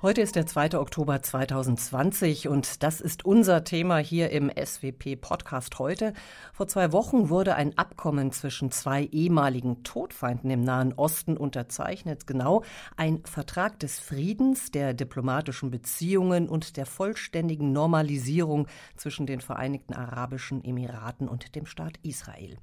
Heute ist der 2. Oktober 2020 und das ist unser Thema hier im SWP Podcast heute. Vor zwei Wochen wurde ein Abkommen zwischen zwei ehemaligen Todfeinden im Nahen Osten unterzeichnet. Genau ein Vertrag des Friedens, der diplomatischen Beziehungen und der vollständigen Normalisierung zwischen den Vereinigten Arabischen Emiraten und dem Staat Israel.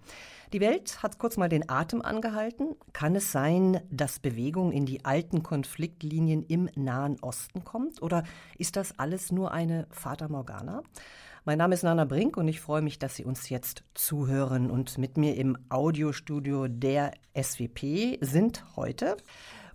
Die Welt hat kurz mal den Atem angehalten. Kann es sein, dass Bewegung in die alten Konfliktlinien im Nahen Osten kommt? Oder ist das alles nur eine Fata Morgana? Mein Name ist Nana Brink und ich freue mich, dass Sie uns jetzt zuhören. Und mit mir im Audiostudio der SWP sind heute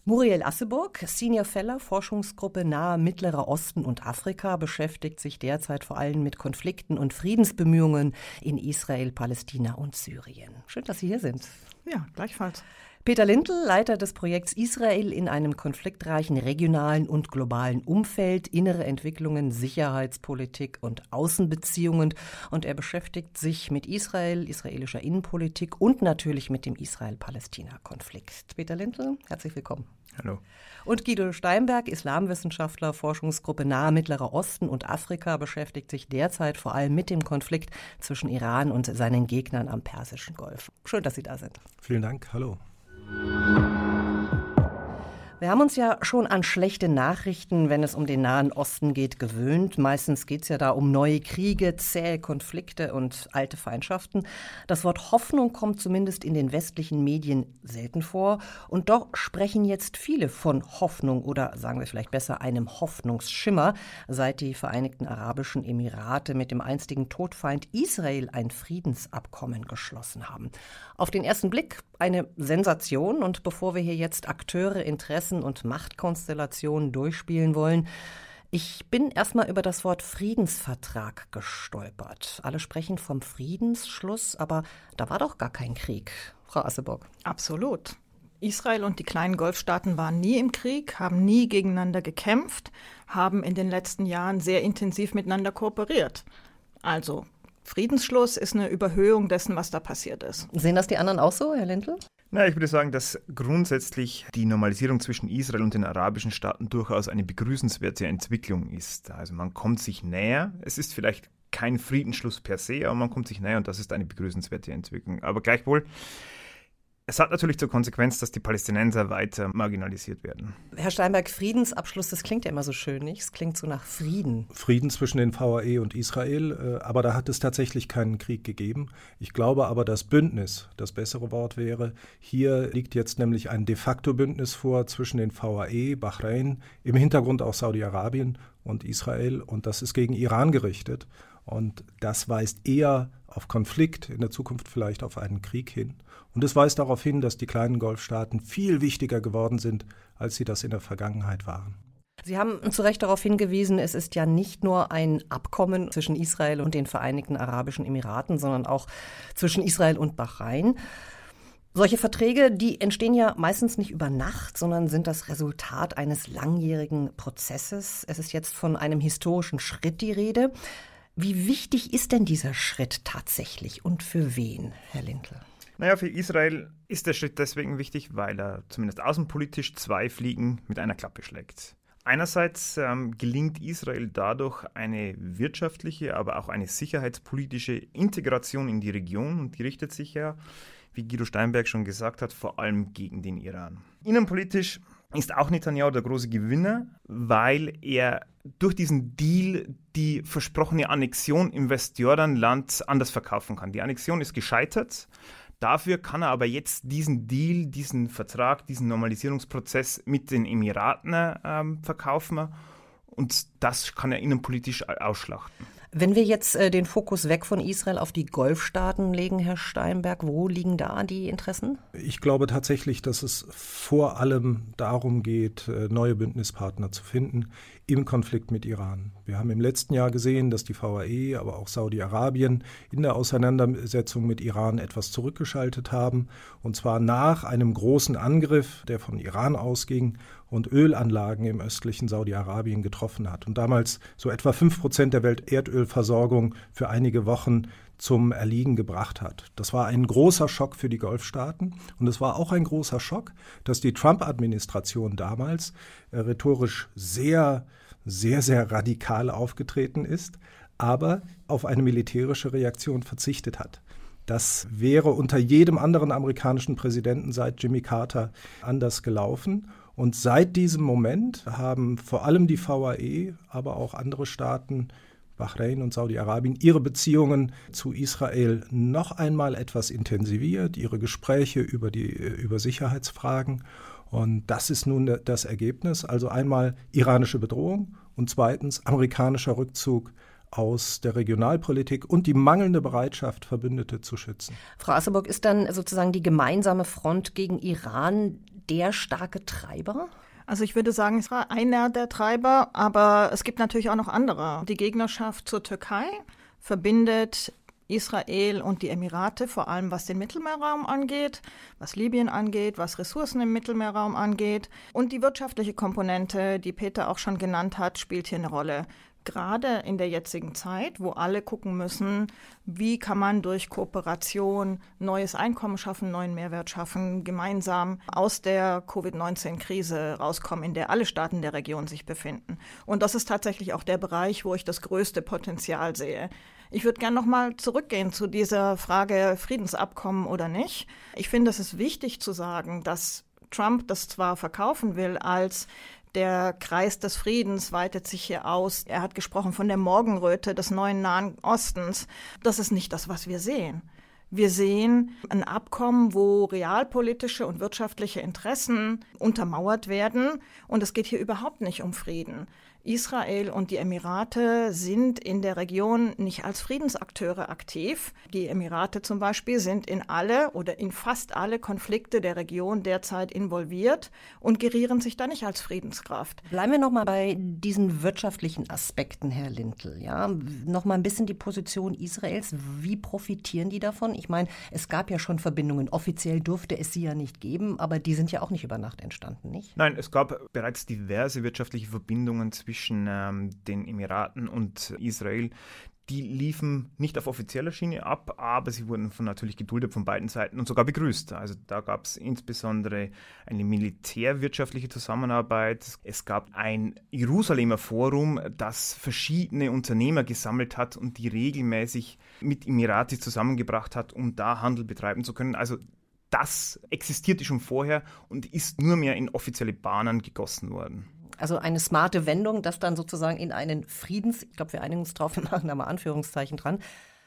Muriel Asseburg, Senior Fellow, Forschungsgruppe Nahe Mittlerer Osten und Afrika, beschäftigt sich derzeit vor allem mit Konflikten und Friedensbemühungen in Israel, Palästina und Syrien. Schön, dass Sie hier sind. Ja, gleichfalls. Peter Lindl, Leiter des Projekts Israel in einem konfliktreichen regionalen und globalen Umfeld, innere Entwicklungen, Sicherheitspolitik und Außenbeziehungen. Und er beschäftigt sich mit Israel, israelischer Innenpolitik und natürlich mit dem Israel-Palästina-Konflikt. Peter Lindl, herzlich willkommen. Hallo. Und Guido Steinberg, Islamwissenschaftler, Forschungsgruppe Nahe Mittlerer Osten und Afrika, beschäftigt sich derzeit vor allem mit dem Konflikt zwischen Iran und seinen Gegnern am Persischen Golf. Schön, dass Sie da sind. Vielen Dank. Hallo. you Wir haben uns ja schon an schlechte Nachrichten, wenn es um den Nahen Osten geht, gewöhnt. Meistens geht es ja da um neue Kriege, zähe Konflikte und alte Feindschaften. Das Wort Hoffnung kommt zumindest in den westlichen Medien selten vor. Und doch sprechen jetzt viele von Hoffnung oder sagen wir vielleicht besser einem Hoffnungsschimmer, seit die Vereinigten Arabischen Emirate mit dem einstigen Todfeind Israel ein Friedensabkommen geschlossen haben. Auf den ersten Blick eine Sensation. Und bevor wir hier jetzt Akteure, Interessen und Machtkonstellationen durchspielen wollen, ich bin erstmal über das Wort Friedensvertrag gestolpert. Alle sprechen vom Friedensschluss, aber da war doch gar kein Krieg. Frau Asseburg. Absolut. Israel und die kleinen Golfstaaten waren nie im Krieg, haben nie gegeneinander gekämpft, haben in den letzten Jahren sehr intensiv miteinander kooperiert. Also Friedensschluss ist eine Überhöhung dessen, was da passiert ist. Sehen das die anderen auch so, Herr Lindl? Na, ich würde sagen, dass grundsätzlich die Normalisierung zwischen Israel und den arabischen Staaten durchaus eine begrüßenswerte Entwicklung ist. Also man kommt sich näher. Es ist vielleicht kein Friedensschluss per se, aber man kommt sich näher und das ist eine begrüßenswerte Entwicklung. Aber gleichwohl es hat natürlich zur Konsequenz, dass die Palästinenser weiter marginalisiert werden. Herr Steinberg, Friedensabschluss, das klingt ja immer so schön, nicht? Es klingt so nach Frieden. Frieden zwischen den VAE und Israel, äh, aber da hat es tatsächlich keinen Krieg gegeben. Ich glaube aber, dass Bündnis das bessere Wort wäre. Hier liegt jetzt nämlich ein de facto Bündnis vor zwischen den VAE, Bahrain, im Hintergrund auch Saudi-Arabien und Israel und das ist gegen Iran gerichtet. Und das weist eher auf Konflikt, in der Zukunft vielleicht auf einen Krieg hin. Und es weist darauf hin, dass die kleinen Golfstaaten viel wichtiger geworden sind, als sie das in der Vergangenheit waren. Sie haben zu Recht darauf hingewiesen, es ist ja nicht nur ein Abkommen zwischen Israel und den Vereinigten Arabischen Emiraten, sondern auch zwischen Israel und Bahrain. Solche Verträge, die entstehen ja meistens nicht über Nacht, sondern sind das Resultat eines langjährigen Prozesses. Es ist jetzt von einem historischen Schritt die Rede. Wie wichtig ist denn dieser Schritt tatsächlich und für wen, Herr Lindl? Naja, für Israel ist der Schritt deswegen wichtig, weil er zumindest außenpolitisch zwei Fliegen mit einer Klappe schlägt. Einerseits ähm, gelingt Israel dadurch eine wirtschaftliche, aber auch eine sicherheitspolitische Integration in die Region und die richtet sich ja, wie Guido Steinberg schon gesagt hat, vor allem gegen den Iran. Innenpolitisch ist auch Netanyahu der große Gewinner, weil er durch diesen Deal die versprochene Annexion im Westjordanland anders verkaufen kann. Die Annexion ist gescheitert. Dafür kann er aber jetzt diesen Deal, diesen Vertrag, diesen Normalisierungsprozess mit den Emiraten ähm, verkaufen und das kann er innenpolitisch ausschlachten. Wenn wir jetzt äh, den Fokus weg von Israel auf die Golfstaaten legen, Herr Steinberg, wo liegen da die Interessen? Ich glaube tatsächlich, dass es vor allem darum geht, äh, neue Bündnispartner zu finden im Konflikt mit Iran. Wir haben im letzten Jahr gesehen, dass die VAE, aber auch Saudi-Arabien in der Auseinandersetzung mit Iran etwas zurückgeschaltet haben, und zwar nach einem großen Angriff, der von Iran ausging und Ölanlagen im östlichen Saudi-Arabien getroffen hat und damals so etwa fünf Prozent der Welterdölversorgung für einige Wochen zum Erliegen gebracht hat. Das war ein großer Schock für die Golfstaaten und es war auch ein großer Schock, dass die Trump-Administration damals äh, rhetorisch sehr, sehr, sehr radikal aufgetreten ist, aber auf eine militärische Reaktion verzichtet hat. Das wäre unter jedem anderen amerikanischen Präsidenten seit Jimmy Carter anders gelaufen. Und seit diesem Moment haben vor allem die VAE, aber auch andere Staaten Bahrain und Saudi-Arabien ihre Beziehungen zu Israel noch einmal etwas intensiviert, ihre Gespräche über, die, über Sicherheitsfragen. Und das ist nun das Ergebnis. Also einmal iranische Bedrohung und zweitens amerikanischer Rückzug aus der Regionalpolitik und die mangelnde Bereitschaft, Verbündete zu schützen. Frau Asseburg, ist dann sozusagen die gemeinsame Front gegen Iran der starke Treiber? Also ich würde sagen, es war einer der Treiber, aber es gibt natürlich auch noch andere. Die Gegnerschaft zur Türkei verbindet Israel und die Emirate, vor allem was den Mittelmeerraum angeht, was Libyen angeht, was Ressourcen im Mittelmeerraum angeht. Und die wirtschaftliche Komponente, die Peter auch schon genannt hat, spielt hier eine Rolle gerade in der jetzigen Zeit, wo alle gucken müssen, wie kann man durch Kooperation neues Einkommen schaffen, neuen Mehrwert schaffen, gemeinsam aus der Covid-19-Krise rauskommen, in der alle Staaten der Region sich befinden. Und das ist tatsächlich auch der Bereich, wo ich das größte Potenzial sehe. Ich würde gerne nochmal zurückgehen zu dieser Frage Friedensabkommen oder nicht. Ich finde, es ist wichtig zu sagen, dass Trump das zwar verkaufen will als der Kreis des Friedens weitet sich hier aus. Er hat gesprochen von der Morgenröte des neuen Nahen Ostens. Das ist nicht das, was wir sehen. Wir sehen ein Abkommen, wo realpolitische und wirtschaftliche Interessen untermauert werden. Und es geht hier überhaupt nicht um Frieden. Israel und die Emirate sind in der Region nicht als Friedensakteure aktiv. Die Emirate zum Beispiel sind in alle oder in fast alle Konflikte der Region derzeit involviert und gerieren sich da nicht als Friedenskraft. Bleiben wir noch mal bei diesen wirtschaftlichen Aspekten, Herr Lintel. Ja, noch mal ein bisschen die Position Israels. Wie profitieren die davon? Ich meine, es gab ja schon Verbindungen. Offiziell durfte es sie ja nicht geben, aber die sind ja auch nicht über Nacht entstanden, nicht? Nein, es gab bereits diverse wirtschaftliche Verbindungen zwischen zwischen ähm, den Emiraten und Israel, die liefen nicht auf offizieller Schiene ab, aber sie wurden von, natürlich geduldet von beiden Seiten und sogar begrüßt. Also da gab es insbesondere eine militärwirtschaftliche Zusammenarbeit. Es gab ein Jerusalemer Forum, das verschiedene Unternehmer gesammelt hat und die regelmäßig mit Emirati zusammengebracht hat, um da Handel betreiben zu können. Also das existierte schon vorher und ist nur mehr in offizielle Bahnen gegossen worden. Also eine smarte Wendung, das dann sozusagen in einen Friedens, ich glaube, wir einigen uns drauf, wir machen da mal Anführungszeichen dran,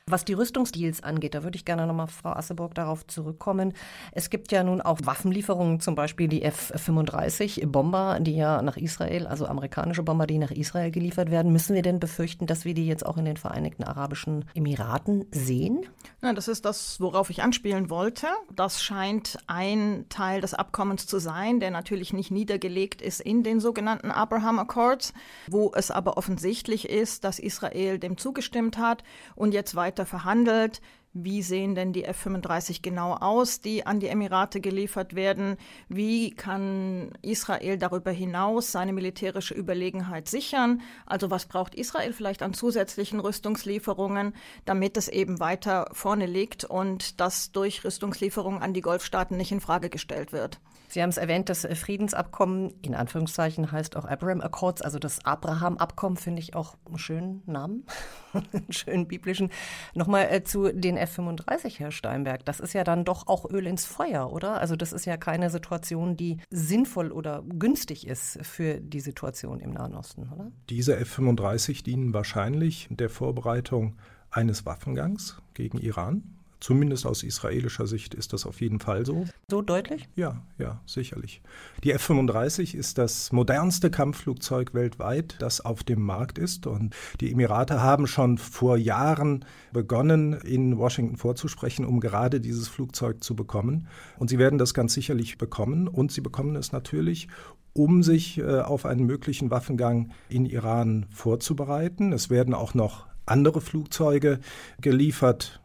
was die Rüstungsdeals angeht, da würde ich gerne nochmal, Frau Asseburg, darauf zurückkommen. Es gibt ja nun auch Waffenlieferungen, zum Beispiel die F-35-Bomber, die ja nach Israel, also amerikanische Bomber, die nach Israel geliefert werden. Müssen wir denn befürchten, dass wir die jetzt auch in den Vereinigten Arabischen Emiraten sehen? Ja, das ist das, worauf ich anspielen wollte. Das scheint ein Teil des Abkommens zu sein, der natürlich nicht niedergelegt ist in den sogenannten Abraham Accords, wo es aber offensichtlich ist, dass Israel dem zugestimmt hat und jetzt weiter weiter verhandelt. Wie sehen denn die F-35 genau aus, die an die Emirate geliefert werden? Wie kann Israel darüber hinaus seine militärische Überlegenheit sichern? Also was braucht Israel vielleicht an zusätzlichen Rüstungslieferungen, damit es eben weiter vorne liegt und das durch Rüstungslieferungen an die Golfstaaten nicht in Frage gestellt wird? Sie haben es erwähnt, das Friedensabkommen, in Anführungszeichen, heißt auch Abraham Accords, also das Abraham-Abkommen, finde ich auch einen schönen Namen, einen schönen biblischen. Nochmal äh, zu den F-35, Herr Steinberg. Das ist ja dann doch auch Öl ins Feuer, oder? Also das ist ja keine Situation, die sinnvoll oder günstig ist für die Situation im Nahen Osten, oder? Diese F-35 dienen wahrscheinlich der Vorbereitung eines Waffengangs gegen Iran. Zumindest aus israelischer Sicht ist das auf jeden Fall so. So deutlich? Ja, ja, sicherlich. Die F-35 ist das modernste Kampfflugzeug weltweit, das auf dem Markt ist. Und die Emirate haben schon vor Jahren begonnen, in Washington vorzusprechen, um gerade dieses Flugzeug zu bekommen. Und sie werden das ganz sicherlich bekommen. Und sie bekommen es natürlich, um sich äh, auf einen möglichen Waffengang in Iran vorzubereiten. Es werden auch noch andere Flugzeuge geliefert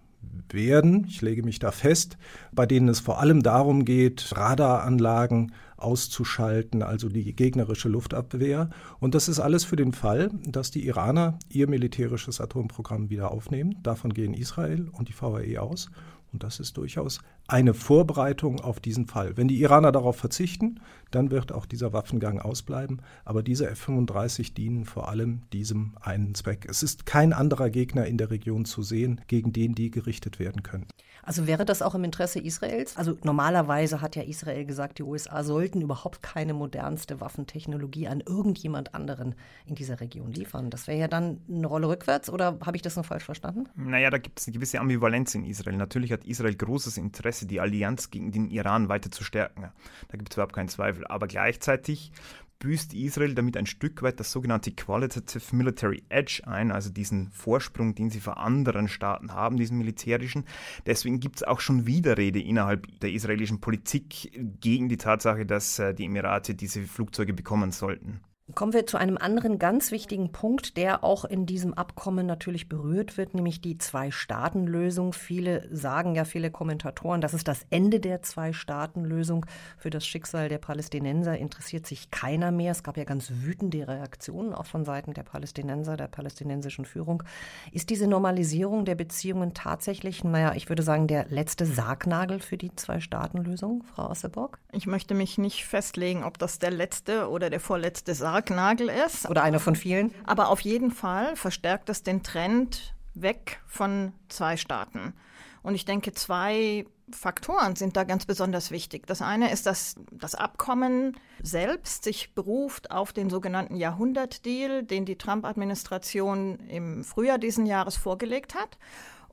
werden, ich lege mich da fest, bei denen es vor allem darum geht, Radaranlagen auszuschalten, also die gegnerische Luftabwehr. Und das ist alles für den Fall, dass die Iraner ihr militärisches Atomprogramm wieder aufnehmen. Davon gehen Israel und die VAE aus. Und das ist durchaus eine Vorbereitung auf diesen Fall. Wenn die Iraner darauf verzichten, dann wird auch dieser Waffengang ausbleiben. Aber diese F-35 dienen vor allem diesem einen Zweck. Es ist kein anderer Gegner in der Region zu sehen, gegen den die gerichtet werden können. Also wäre das auch im Interesse Israels? Also normalerweise hat ja Israel gesagt, die USA sollten überhaupt keine modernste Waffentechnologie an irgendjemand anderen in dieser Region liefern. Das wäre ja dann eine Rolle rückwärts oder habe ich das noch falsch verstanden? Naja, da gibt es eine gewisse Ambivalenz in Israel. Natürlich hat Israel großes Interesse, die Allianz gegen den Iran weiter zu stärken. Da gibt es überhaupt keinen Zweifel. Aber gleichzeitig büßt Israel damit ein Stück weit das sogenannte Qualitative Military Edge ein, also diesen Vorsprung, den sie vor anderen Staaten haben, diesen militärischen. Deswegen gibt es auch schon Widerrede innerhalb der israelischen Politik gegen die Tatsache, dass äh, die Emirate diese Flugzeuge bekommen sollten. Kommen wir zu einem anderen ganz wichtigen Punkt, der auch in diesem Abkommen natürlich berührt wird, nämlich die Zwei-Staaten-Lösung. Viele sagen ja, viele Kommentatoren, das ist das Ende der Zwei-Staaten-Lösung. Für das Schicksal der Palästinenser interessiert sich keiner mehr. Es gab ja ganz wütende Reaktionen auch von Seiten der Palästinenser, der palästinensischen Führung. Ist diese Normalisierung der Beziehungen tatsächlich, naja, ich würde sagen, der letzte Sargnagel für die Zwei-Staaten-Lösung, Frau Osseborg? Ich möchte mich nicht festlegen, ob das der letzte oder der vorletzte Sargnagel Sargnagel ist. Oder einer von vielen. Aber auf jeden Fall verstärkt es den Trend weg von zwei Staaten. Und ich denke, zwei Faktoren sind da ganz besonders wichtig. Das eine ist, dass das Abkommen selbst sich beruft auf den sogenannten Jahrhundertdeal, den die Trump-Administration im Frühjahr diesen Jahres vorgelegt hat.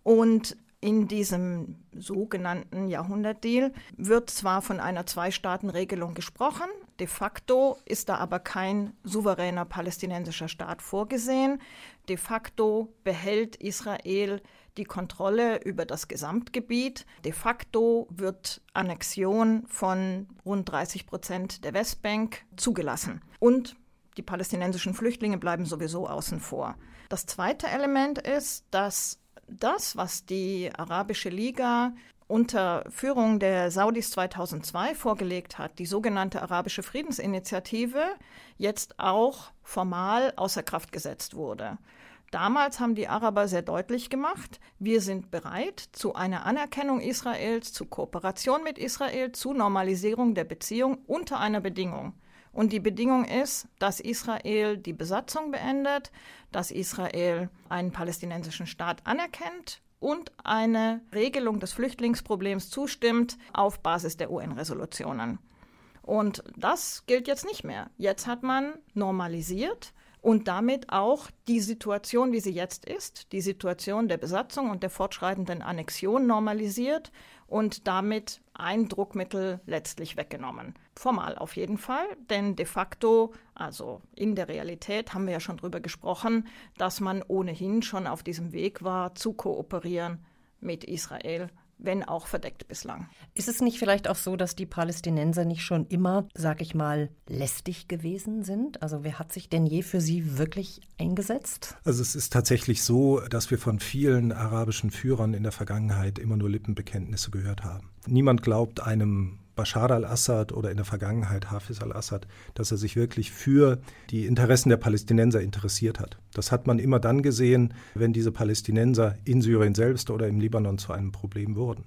Und in diesem sogenannten Jahrhundertdeal wird zwar von einer Zwei-Staaten-Regelung gesprochen, de facto ist da aber kein souveräner palästinensischer Staat vorgesehen. De facto behält Israel die Kontrolle über das Gesamtgebiet. De facto wird Annexion von rund 30 Prozent der Westbank zugelassen. Und die palästinensischen Flüchtlinge bleiben sowieso außen vor. Das zweite Element ist, dass das, was die Arabische Liga unter Führung der Saudis 2002 vorgelegt hat, die sogenannte Arabische Friedensinitiative, jetzt auch formal außer Kraft gesetzt wurde. Damals haben die Araber sehr deutlich gemacht, wir sind bereit zu einer Anerkennung Israels, zu Kooperation mit Israel, zu Normalisierung der Beziehung unter einer Bedingung. Und die Bedingung ist, dass Israel die Besatzung beendet, dass Israel einen palästinensischen Staat anerkennt und eine Regelung des Flüchtlingsproblems zustimmt auf Basis der UN-Resolutionen. Und das gilt jetzt nicht mehr. Jetzt hat man normalisiert und damit auch die Situation, wie sie jetzt ist, die Situation der Besatzung und der fortschreitenden Annexion normalisiert und damit ein Druckmittel letztlich weggenommen. Formal auf jeden Fall, denn de facto, also in der Realität haben wir ja schon darüber gesprochen, dass man ohnehin schon auf diesem Weg war, zu kooperieren mit Israel wenn auch verdeckt bislang. Ist es nicht vielleicht auch so, dass die Palästinenser nicht schon immer, sag ich mal, lästig gewesen sind? Also wer hat sich denn je für sie wirklich eingesetzt? Also es ist tatsächlich so, dass wir von vielen arabischen Führern in der Vergangenheit immer nur Lippenbekenntnisse gehört haben. Niemand glaubt einem Bashar al-Assad oder in der Vergangenheit Hafiz al-Assad, dass er sich wirklich für die Interessen der Palästinenser interessiert hat. Das hat man immer dann gesehen, wenn diese Palästinenser in Syrien selbst oder im Libanon zu einem Problem wurden.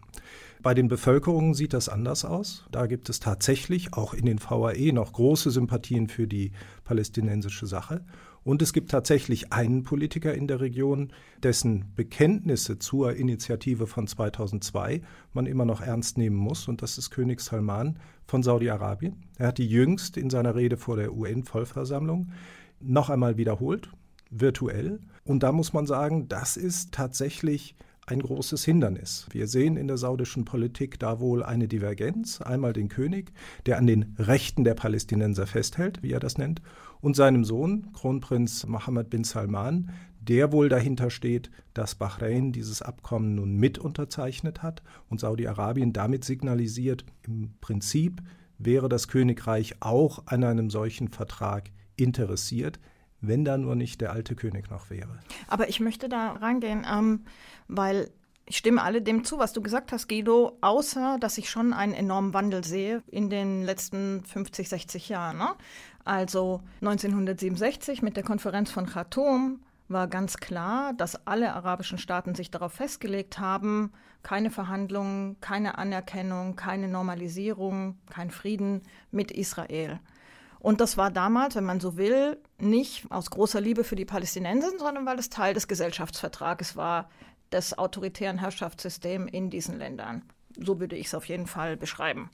Bei den Bevölkerungen sieht das anders aus. Da gibt es tatsächlich auch in den VAE noch große Sympathien für die palästinensische Sache. Und es gibt tatsächlich einen Politiker in der Region, dessen Bekenntnisse zur Initiative von 2002 man immer noch ernst nehmen muss. Und das ist König Salman von Saudi-Arabien. Er hat die jüngst in seiner Rede vor der UN-Vollversammlung noch einmal wiederholt, virtuell. Und da muss man sagen, das ist tatsächlich ein großes Hindernis. Wir sehen in der saudischen Politik da wohl eine Divergenz. Einmal den König, der an den Rechten der Palästinenser festhält, wie er das nennt, und seinem Sohn, Kronprinz Mohammed bin Salman, der wohl dahinter steht, dass Bahrain dieses Abkommen nun mit unterzeichnet hat und Saudi-Arabien damit signalisiert, im Prinzip wäre das Königreich auch an einem solchen Vertrag interessiert, wenn da nur nicht der alte König noch wäre. Aber ich möchte da rangehen, ähm, weil Ich stimme alle dem zu, was du gesagt hast, Guido, außer dass ich schon einen enormen Wandel sehe in den letzten 50, 60 Jahren. Ne? Also 1967 mit der Konferenz von Khartoum war ganz klar, dass alle arabischen Staaten sich darauf festgelegt haben, keine Verhandlungen, keine Anerkennung, keine Normalisierung, kein Frieden mit Israel. Und das war damals, wenn man so will, nicht aus großer Liebe für die Palästinenser, sondern weil es Teil des Gesellschaftsvertrages war, des autoritären Herrschaftssystems in diesen Ländern. So würde ich es auf jeden Fall beschreiben.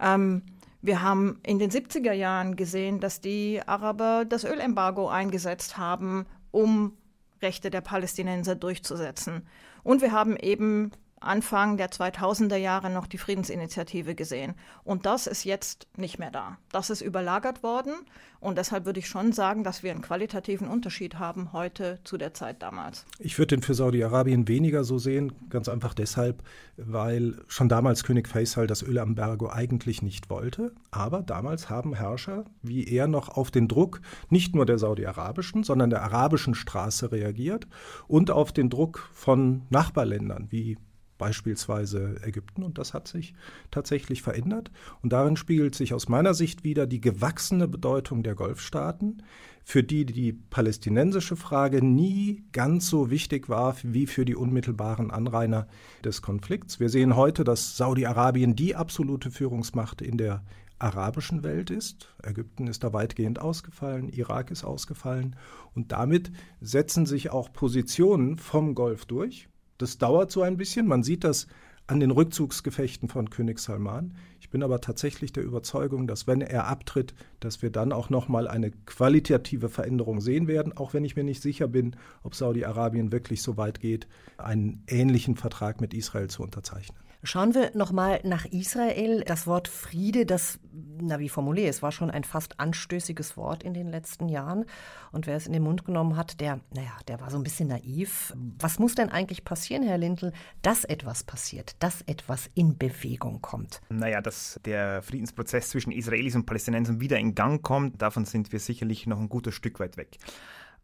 Ähm, wir haben in den 70er Jahren gesehen, dass die Araber das Ölembargo eingesetzt haben, um Rechte der Palästinenser durchzusetzen. Und wir haben eben Anfang der 2000er Jahre noch die Friedensinitiative gesehen. Und das ist jetzt nicht mehr da. Das ist überlagert worden. Und deshalb würde ich schon sagen, dass wir einen qualitativen Unterschied haben heute zu der Zeit damals. Ich würde den für Saudi-Arabien weniger so sehen, ganz einfach deshalb, weil schon damals König Faisal das Ölembargo eigentlich nicht wollte. Aber damals haben Herrscher wie er noch auf den Druck nicht nur der saudi-arabischen, sondern der arabischen Straße reagiert und auf den Druck von Nachbarländern wie beispielsweise Ägypten. Und das hat sich tatsächlich verändert. Und darin spiegelt sich aus meiner Sicht wieder die gewachsene Bedeutung der Golfstaaten, für die die palästinensische Frage nie ganz so wichtig war wie für die unmittelbaren Anrainer des Konflikts. Wir sehen heute, dass Saudi-Arabien die absolute Führungsmacht in der arabischen Welt ist. Ägypten ist da weitgehend ausgefallen, Irak ist ausgefallen und damit setzen sich auch Positionen vom Golf durch, das dauert so ein bisschen. Man sieht das an den Rückzugsgefechten von König Salman. Ich bin aber tatsächlich der Überzeugung, dass wenn er abtritt, dass wir dann auch noch mal eine qualitative Veränderung sehen werden, auch wenn ich mir nicht sicher bin, ob Saudi-Arabien wirklich so weit geht, einen ähnlichen Vertrag mit Israel zu unterzeichnen. Schauen wir nochmal nach Israel. Das Wort Friede, das, na wie formuliere es, war schon ein fast anstößiges Wort in den letzten Jahren. Und wer es in den Mund genommen hat, der, naja, der war so ein bisschen naiv. Was muss denn eigentlich passieren, Herr Lindl, dass etwas passiert, dass etwas in Bewegung kommt? Naja, dass der Friedensprozess zwischen Israelis und Palästinensern wieder in Gang kommt, davon sind wir sicherlich noch ein gutes Stück weit weg.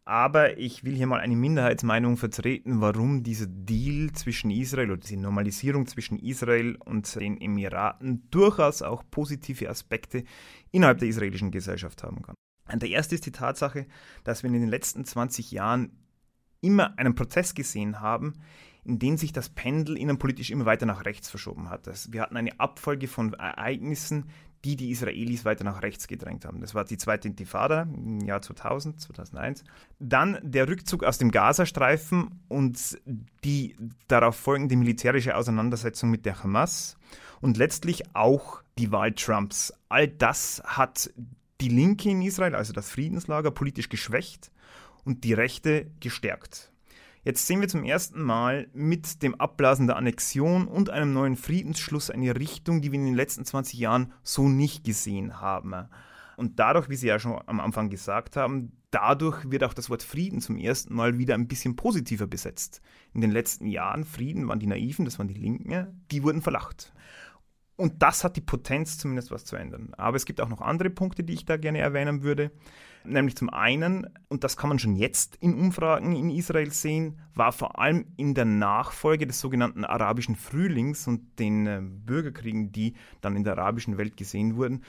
Aber ich will hier mal eine Minderheitsmeinung vertreten, warum dieser Deal zwischen Israel oder diese Normalisierung zwischen Israel und den Emiraten durchaus auch positive Aspekte innerhalb der israelischen Gesellschaft haben kann. Der erste ist die Tatsache, dass wir in den letzten 20 Jahren immer einen Prozess gesehen haben, in dem sich das Pendel innenpolitisch immer weiter nach rechts verschoben hat. Wir hatten eine Abfolge von Ereignissen, die die Israelis weiter nach rechts gedrängt haben. Das war die zweite Intifada im Jahr 2000, 2001. Dann der Rückzug aus dem Gazastreifen und die darauf folgende militärische Auseinandersetzung mit der Hamas und letztlich auch die Wahl Trumps. All das hat die Linke in Israel, also das Friedenslager, politisch geschwächt und die Rechte gestärkt. Jetzt sehen wir zum ersten Mal mit dem Abblasen der Annexion und einem neuen Friedensschluss eine Richtung, die wir in den letzten 20 Jahren so nicht gesehen haben. Und dadurch, wie Sie ja schon am Anfang gesagt haben, dadurch wird auch das Wort Frieden zum ersten Mal wieder ein bisschen positiver besetzt. In den letzten Jahren, Frieden waren die Naiven, das waren die Linken, die wurden verlacht. Und das hat die Potenz, zumindest was zu ändern. Aber es gibt auch noch andere Punkte, die ich da gerne erwähnen würde. Nämlich zum einen, und das kann man schon jetzt in Umfragen in Israel sehen, war vor allem in der Nachfolge des sogenannten arabischen Frühlings und den äh, Bürgerkriegen, die dann in der arabischen Welt gesehen wurden.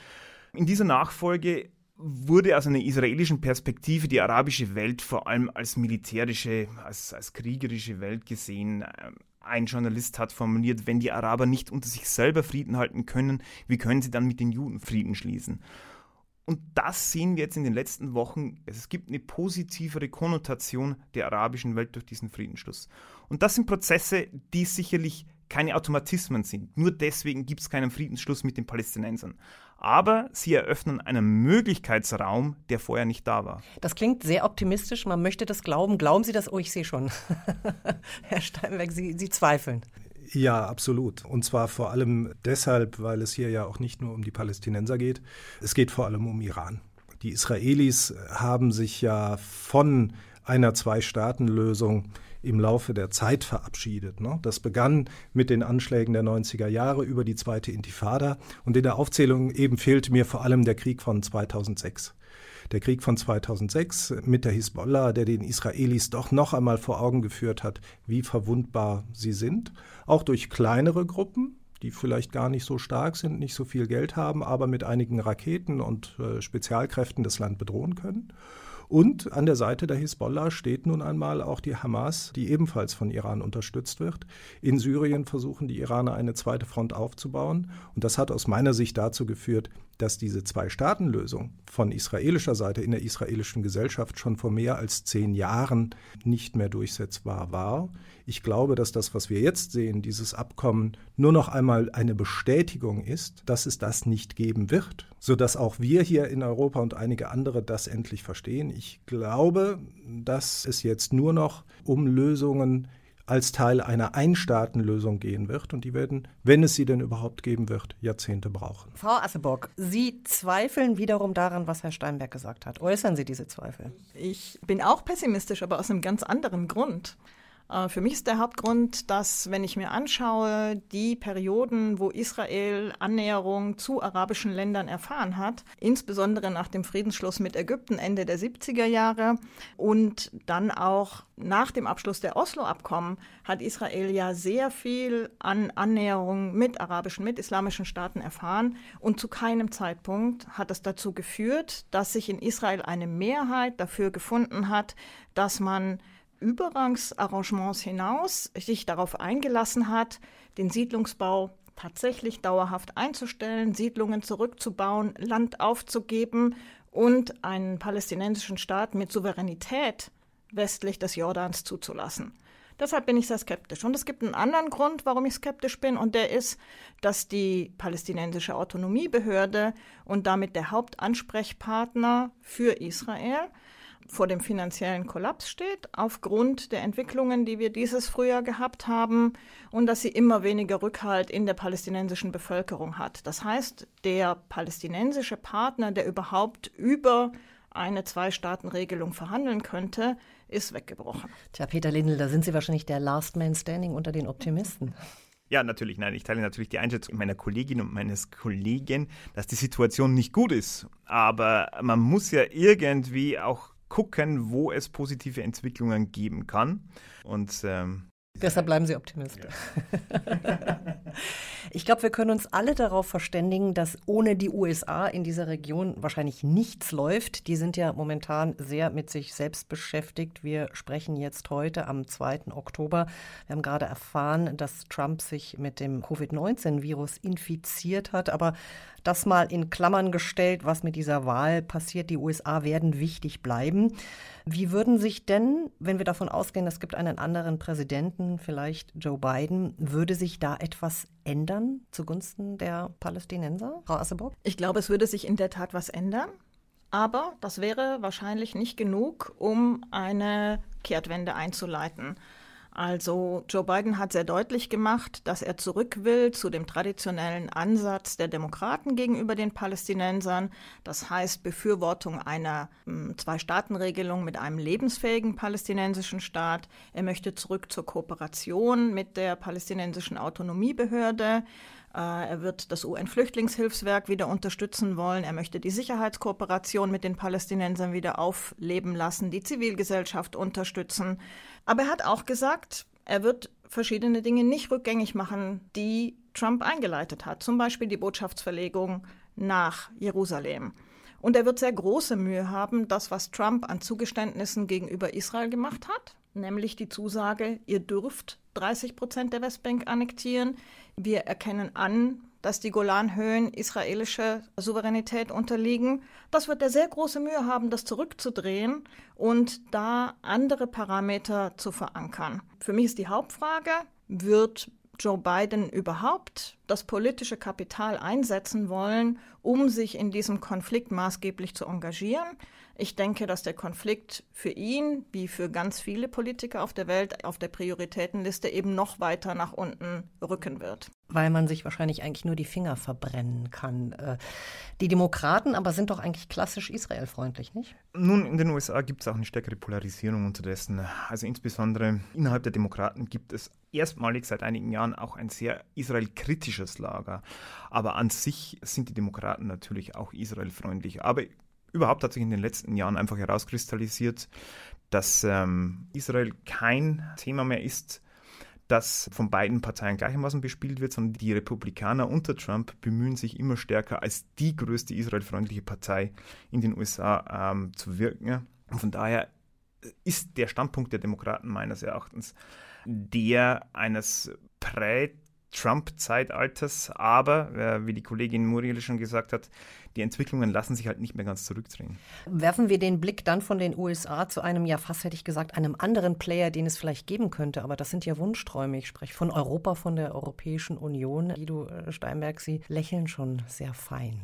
In dieser Nachfolge wurde aus einer israelischen Perspektive die arabische Welt vor allem als militärische, als, als kriegerische Welt gesehen. Ein Journalist hat formuliert, wenn die Araber nicht unter sich selber Frieden halten können, wie können sie dann mit den Juden Frieden schließen? Und das sehen wir jetzt in den letzten Wochen. Es gibt eine positivere Konnotation der arabischen Welt durch diesen Friedensschluss. Und das sind Prozesse, die sicherlich keine Automatismen sind. Nur deswegen gibt es keinen Friedensschluss mit den Palästinensern. Aber sie eröffnen einen Möglichkeitsraum, der vorher nicht da war. Das klingt sehr optimistisch. Man möchte das glauben. Glauben Sie das? Oh, ich sehe schon. Herr Steinberg, Sie, Sie zweifeln. Ja, absolut. Und zwar vor allem deshalb, weil es hier ja auch nicht nur um die Palästinenser geht, es geht vor allem um Iran. Die Israelis haben sich ja von einer Zwei-Staaten-Lösung im Laufe der Zeit verabschiedet. Ne? Das begann mit den Anschlägen der 90er Jahre über die zweite Intifada und in der Aufzählung eben fehlte mir vor allem der Krieg von 2006. Der Krieg von 2006 mit der Hisbollah, der den Israelis doch noch einmal vor Augen geführt hat, wie verwundbar sie sind, auch durch kleinere Gruppen, die vielleicht gar nicht so stark sind, nicht so viel Geld haben, aber mit einigen Raketen und äh, Spezialkräften das Land bedrohen können. Und an der Seite der Hisbollah steht nun einmal auch die Hamas, die ebenfalls von Iran unterstützt wird. In Syrien versuchen die Iraner eine zweite Front aufzubauen. Und das hat aus meiner Sicht dazu geführt, dass diese Zwei-Staaten-Lösung von israelischer Seite in der israelischen Gesellschaft schon vor mehr als zehn Jahren nicht mehr durchsetzbar war. Ich glaube, dass das, was wir jetzt sehen, dieses Abkommen, nur noch einmal eine Bestätigung ist, dass es das nicht geben wird, sodass auch wir hier in Europa und einige andere das endlich verstehen. Ich glaube, dass es jetzt nur noch um Lösungen als Teil einer Einstaatenlösung gehen wird. Und die werden, wenn es sie denn überhaupt geben wird, Jahrzehnte brauchen. Frau Assebock, Sie zweifeln wiederum daran, was Herr Steinberg gesagt hat. Äußern Sie diese Zweifel? Ich bin auch pessimistisch, aber aus einem ganz anderen Grund. Äh, für mich ist der Hauptgrund, dass, wenn ich mir anschaue, die Perioden, wo Israel Annäherung zu arabischen Ländern erfahren hat, insbesondere nach dem Friedensschluss mit Ägypten Ende der 70er Jahre und dann auch nach dem Abschluss der Oslo-Abkommen, hat Israel ja sehr viel an Annäherung mit arabischen, mit islamischen Staaten erfahren. Und zu keinem Zeitpunkt hat es dazu geführt, dass sich in Israel eine Mehrheit dafür gefunden hat, dass man Übergangsarrangements hinaus sich darauf eingelassen hat, den Siedlungsbau tatsächlich dauerhaft einzustellen, Siedlungen zurückzubauen, Land aufzugeben und einen palästinensischen Staat mit Souveränität westlich des Jordans zuzulassen. Deshalb bin ich sehr skeptisch. Und es gibt einen anderen Grund, warum ich skeptisch bin, und der ist, dass die palästinensische Autonomiebehörde und damit der Hauptansprechpartner für Israel vor dem finanziellen Kollaps steht, aufgrund der Entwicklungen, die wir dieses Frühjahr gehabt haben, und dass sie immer weniger Rückhalt in der palästinensischen Bevölkerung hat. Das heißt, der palästinensische Partner, der überhaupt über eine Zwei-Staaten-Regelung verhandeln könnte, ist weggebrochen. Tja, Peter Lindl, da sind Sie wahrscheinlich der Last Man Standing unter den Optimisten. Ja, natürlich. Nein, ich teile natürlich die Einschätzung meiner Kollegin und meines Kollegen, dass die Situation nicht gut ist. Aber man muss ja irgendwie auch gucken, wo es positive Entwicklungen geben kann. Und ähm, Deshalb bleiben Sie Optimist. Ja. ich glaube, wir können uns alle darauf verständigen, dass ohne die USA in dieser Region wahrscheinlich nichts läuft. Die sind ja momentan sehr mit sich selbst beschäftigt. Wir sprechen jetzt heute am 2. Oktober. Wir haben gerade erfahren, dass Trump sich mit dem Covid-19-Virus infiziert hat. Aber das mal in Klammern gestellt, was mit dieser Wahl passiert. Die USA werden wichtig bleiben. Wie würden sich denn, wenn wir davon ausgehen, es gibt einen anderen Präsidenten, vielleicht Joe Biden, würde sich da etwas ändern zugunsten der Palästinenser? Frau Assebock? Ich glaube, es würde sich in der Tat was ändern. Aber das wäre wahrscheinlich nicht genug, um eine Kehrtwende einzuleiten. Also Joe Biden hat sehr deutlich gemacht, dass er zurück will zu dem traditionellen Ansatz der Demokraten gegenüber den Palästinensern. Das heißt Befürwortung einer hm, Zwei-Staaten-Regelung mit einem lebensfähigen palästinensischen Staat. Er möchte zurück zur Kooperation mit der palästinensischen Autonomiebehörde. Äh, er wird das UN-Flüchtlingshilfswerk wieder unterstützen wollen. Er möchte die Sicherheitskooperation mit den Palästinensern wieder aufleben lassen, die Zivilgesellschaft unterstützen. Aber er hat auch gesagt, er wird verschiedene Dinge nicht rückgängig machen, die Trump eingeleitet hat. Zum Beispiel die Botschaftsverlegung nach Jerusalem. Und er wird sehr große Mühe haben, das, was Trump an Zugeständnissen gegenüber Israel gemacht hat, nämlich die Zusage, ihr dürft 30 Prozent der Westbank annektieren. Wir erkennen an, dass die Golanhöhen israelische Souveränität unterliegen. Das wird er sehr große Mühe haben, das zurückzudrehen und da andere Parameter zu verankern. Für mich ist die Hauptfrage, wird Joe Biden überhaupt das politische Kapital einsetzen wollen, um sich in diesem Konflikt maßgeblich zu engagieren? Ich denke, dass der Konflikt für ihn, wie für ganz viele Politiker auf der Welt, auf der Prioritätenliste eben noch weiter nach unten rücken wird. Weil man sich wahrscheinlich eigentlich nur die Finger verbrennen kann. Äh, die Demokraten aber sind doch eigentlich klassisch israelfreundlich, nicht? Nun, in den USA gibt es auch eine stärkere Polarisierung unterdessen. Also insbesondere innerhalb der Demokraten gibt es erstmalig seit einigen Jahren auch ein sehr israelkritisches Lager. Aber an sich sind die Demokraten natürlich auch israelfreundlich. Aber überhaupt hat sich in den letzten Jahren einfach herauskristallisiert, dass ähm, Israel kein Thema mehr ist, das von beiden Parteien gleichermaßen bespielt wird, sondern die Republikaner unter Trump bemühen sich immer stärker als die größte israelfreundliche Partei in den USA ähm, zu wirken. Und von daher ist der Standpunkt der Demokraten meines Erachtens der eines prä Trump-Zeitalters, aber, äh, wie die Kollegin Muriel schon gesagt hat, die Entwicklungen lassen sich halt nicht mehr ganz zurückdrehen. Werfen wir den Blick dann von den USA zu einem, ja fast hätte ich gesagt, einem anderen Player, den es vielleicht geben könnte. Aber das sind ja Wunschträume. Ich spreche von Europa, von der Europäischen Union. Guido äh, Steinberg, Sie lächeln schon sehr fein.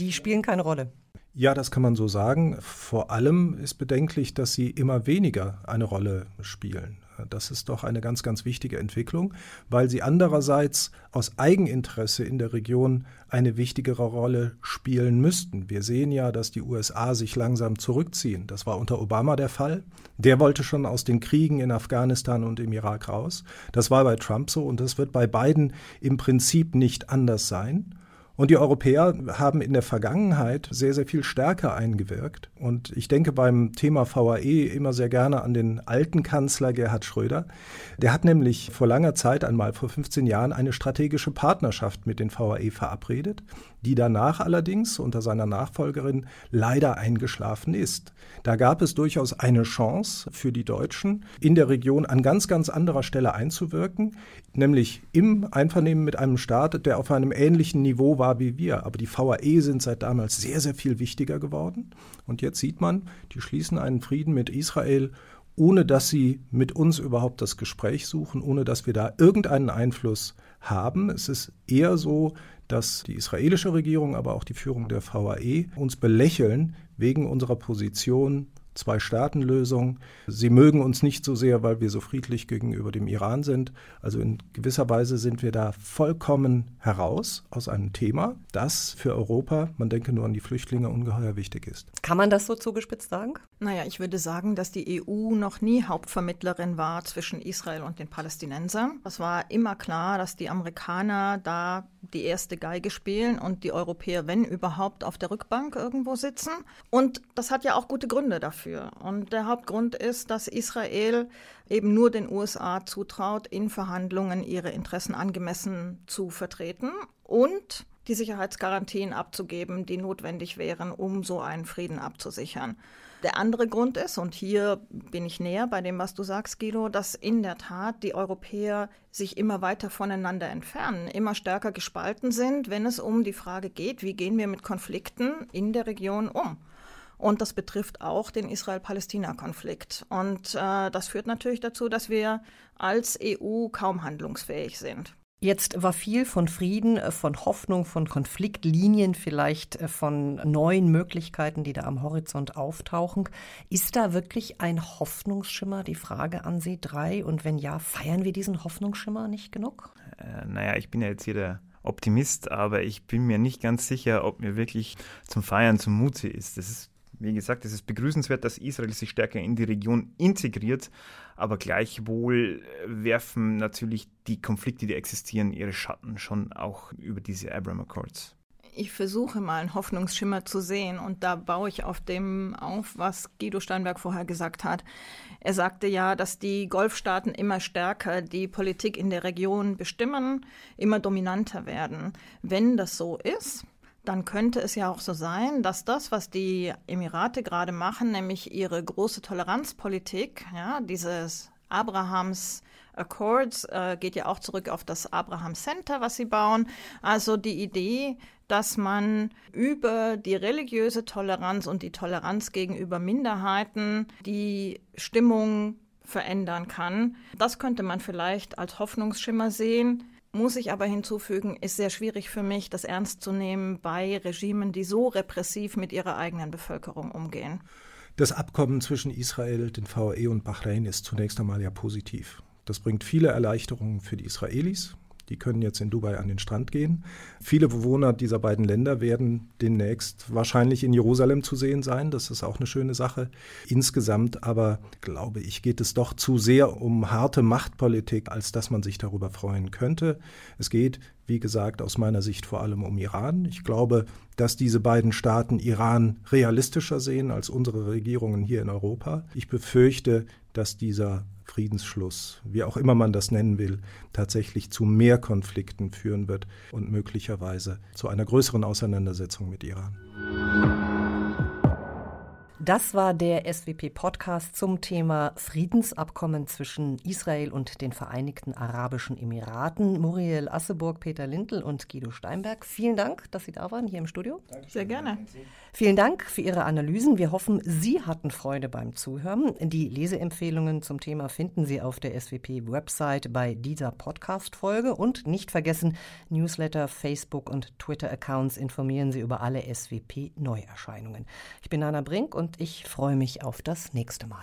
Die spielen keine Rolle. Ja, das kann man so sagen. Vor allem ist bedenklich, dass sie immer weniger eine Rolle spielen. Das ist doch eine ganz, ganz wichtige Entwicklung, weil sie andererseits aus Eigeninteresse in der Region eine wichtigere Rolle spielen müssten. Wir sehen ja, dass die USA sich langsam zurückziehen. Das war unter Obama der Fall. Der wollte schon aus den Kriegen in Afghanistan und im Irak raus. Das war bei Trump so und das wird bei Biden im Prinzip nicht anders sein. Und die Europäer haben in der Vergangenheit sehr, sehr viel stärker eingewirkt. Und ich denke beim Thema VAE immer sehr gerne an den alten Kanzler Gerhard Schröder. Der hat nämlich vor langer Zeit einmal, vor 15 Jahren, eine strategische Partnerschaft mit den VAE verabredet, die danach allerdings unter seiner Nachfolgerin leider eingeschlafen ist. Da gab es durchaus eine Chance für die Deutschen, in der Region an ganz, ganz anderer Stelle einzuwirken, nämlich im Einvernehmen mit einem Staat, der auf einem ähnlichen Niveau war wie wir. Aber die VAE sind seit damals sehr, sehr viel wichtiger geworden. Und jetzt sieht man, die schließen einen Frieden mit Israel ohne dass sie mit uns überhaupt das Gespräch suchen, ohne dass wir da irgendeinen Einfluss haben. Es ist eher so, dass die israelische Regierung, aber auch die Führung der VAE uns belächeln wegen unserer Position Zwei-Staaten-Lösung. Sie mögen uns nicht so sehr, weil wir so friedlich gegenüber dem Iran sind. Also in gewisser Weise sind wir da vollkommen heraus aus einem Thema, das für Europa, man denke nur an die Flüchtlinge, ungeheuer wichtig ist. Kann man das so zugespitzt sagen? Naja, ich würde sagen, dass die EU noch nie Hauptvermittlerin war zwischen Israel und den Palästinensern. Es war immer klar, dass die Amerikaner da die erste Geige spielen und die Europäer, wenn überhaupt, auf der Rückbank irgendwo sitzen. Und das hat ja auch gute Gründe dafür dafür. Und der Hauptgrund ist, dass Israel eben nur den USA zutraut, in Verhandlungen ihre Interessen angemessen zu vertreten und die Sicherheitsgarantien abzugeben, die notwendig wären, um so einen Frieden abzusichern. Der andere Grund ist, und hier bin ich näher bei dem, was du sagst, Guido, dass in der Tat die Europäer sich immer weiter voneinander entfernen, immer stärker gespalten sind, wenn es um die Frage geht, wie gehen wir mit Konflikten in der Region um. Und das betrifft auch den Israel-Palästina-Konflikt. Und äh, das führt natürlich dazu, dass wir als EU kaum handlungsfähig sind. Jetzt war viel von Frieden, äh, von Hoffnung, von Konfliktlinien, vielleicht äh, von neuen Möglichkeiten, die da am Horizont auftauchen. Ist da wirklich ein Hoffnungsschimmer? Die Frage an Sie drei. Und wenn ja, feiern wir diesen Hoffnungsschimmer nicht genug? Äh, naja, ich bin ja jetzt hier der Optimist, aber ich bin mir nicht ganz sicher, ob mir wirklich zum Feiern zumute ist. Das ist wie gesagt, es ist begrüßenswert, dass Israel sich stärker in die Region integriert, aber gleichwohl werfen natürlich die Konflikte, die existieren, ihre Schatten schon auch über diese Abraham Accords. Ich versuche mal einen Hoffnungsschimmer zu sehen und da baue ich auf dem auf, was Guido Steinberg vorher gesagt hat. Er sagte ja, dass die Golfstaaten immer stärker die Politik in der Region bestimmen, immer dominanter werden. Wenn das so ist, dann könnte es ja auch so sein, dass das, was die Emirate gerade machen, nämlich ihre große Toleranzpolitik, ja, dieses Abrahams Accords äh, geht ja auch zurück auf das Abraham Center, was sie bauen. Also die Idee, dass man über die religiöse Toleranz und die Toleranz gegenüber Minderheiten die Stimmung verändern kann. Das könnte man vielleicht als Hoffnungsschimmer sehen. Muss ich aber hinzufügen, ist sehr schwierig für mich, das ernst zu nehmen bei Regimen, die so repressiv mit ihrer eigenen Bevölkerung umgehen. Das Abkommen zwischen Israel, den VAE und Bahrain ist zunächst einmal ja positiv. Das bringt viele Erleichterungen für die Israelis. Die können jetzt in Dubai an den Strand gehen. Viele Bewohner dieser beiden Länder werden demnächst wahrscheinlich in Jerusalem zu sehen sein. Das ist auch eine schöne Sache. Insgesamt aber, glaube ich, geht es doch zu sehr um harte Machtpolitik, als dass man sich darüber freuen könnte. Es geht, wie gesagt, aus meiner Sicht vor allem um Iran. Ich glaube, dass diese beiden Staaten Iran realistischer sehen als unsere Regierungen hier in Europa. Ich befürchte, dass dieser Friedensschluss, wie auch immer man das nennen will, tatsächlich zu mehr Konflikten führen wird und möglicherweise zu einer größeren Auseinandersetzung mit Iran. Das war der SWP-Podcast zum Thema Friedensabkommen zwischen Israel und den Vereinigten Arabischen Emiraten. Muriel Asseburg, Peter Lindl und Guido Steinberg. Vielen Dank, dass Sie da waren hier im Studio. Sehr gerne. Vielen Dank für Ihre Analysen. Wir hoffen, Sie hatten Freude beim Zuhören. Die Leseempfehlungen zum Thema finden Sie auf der SWP-Website bei dieser Podcast-Folge. Und nicht vergessen, Newsletter, Facebook und Twitter-Accounts informieren Sie über alle SWP-Neuerscheinungen. Ich bin Anna Brink ich freue mich auf das nächste Mal.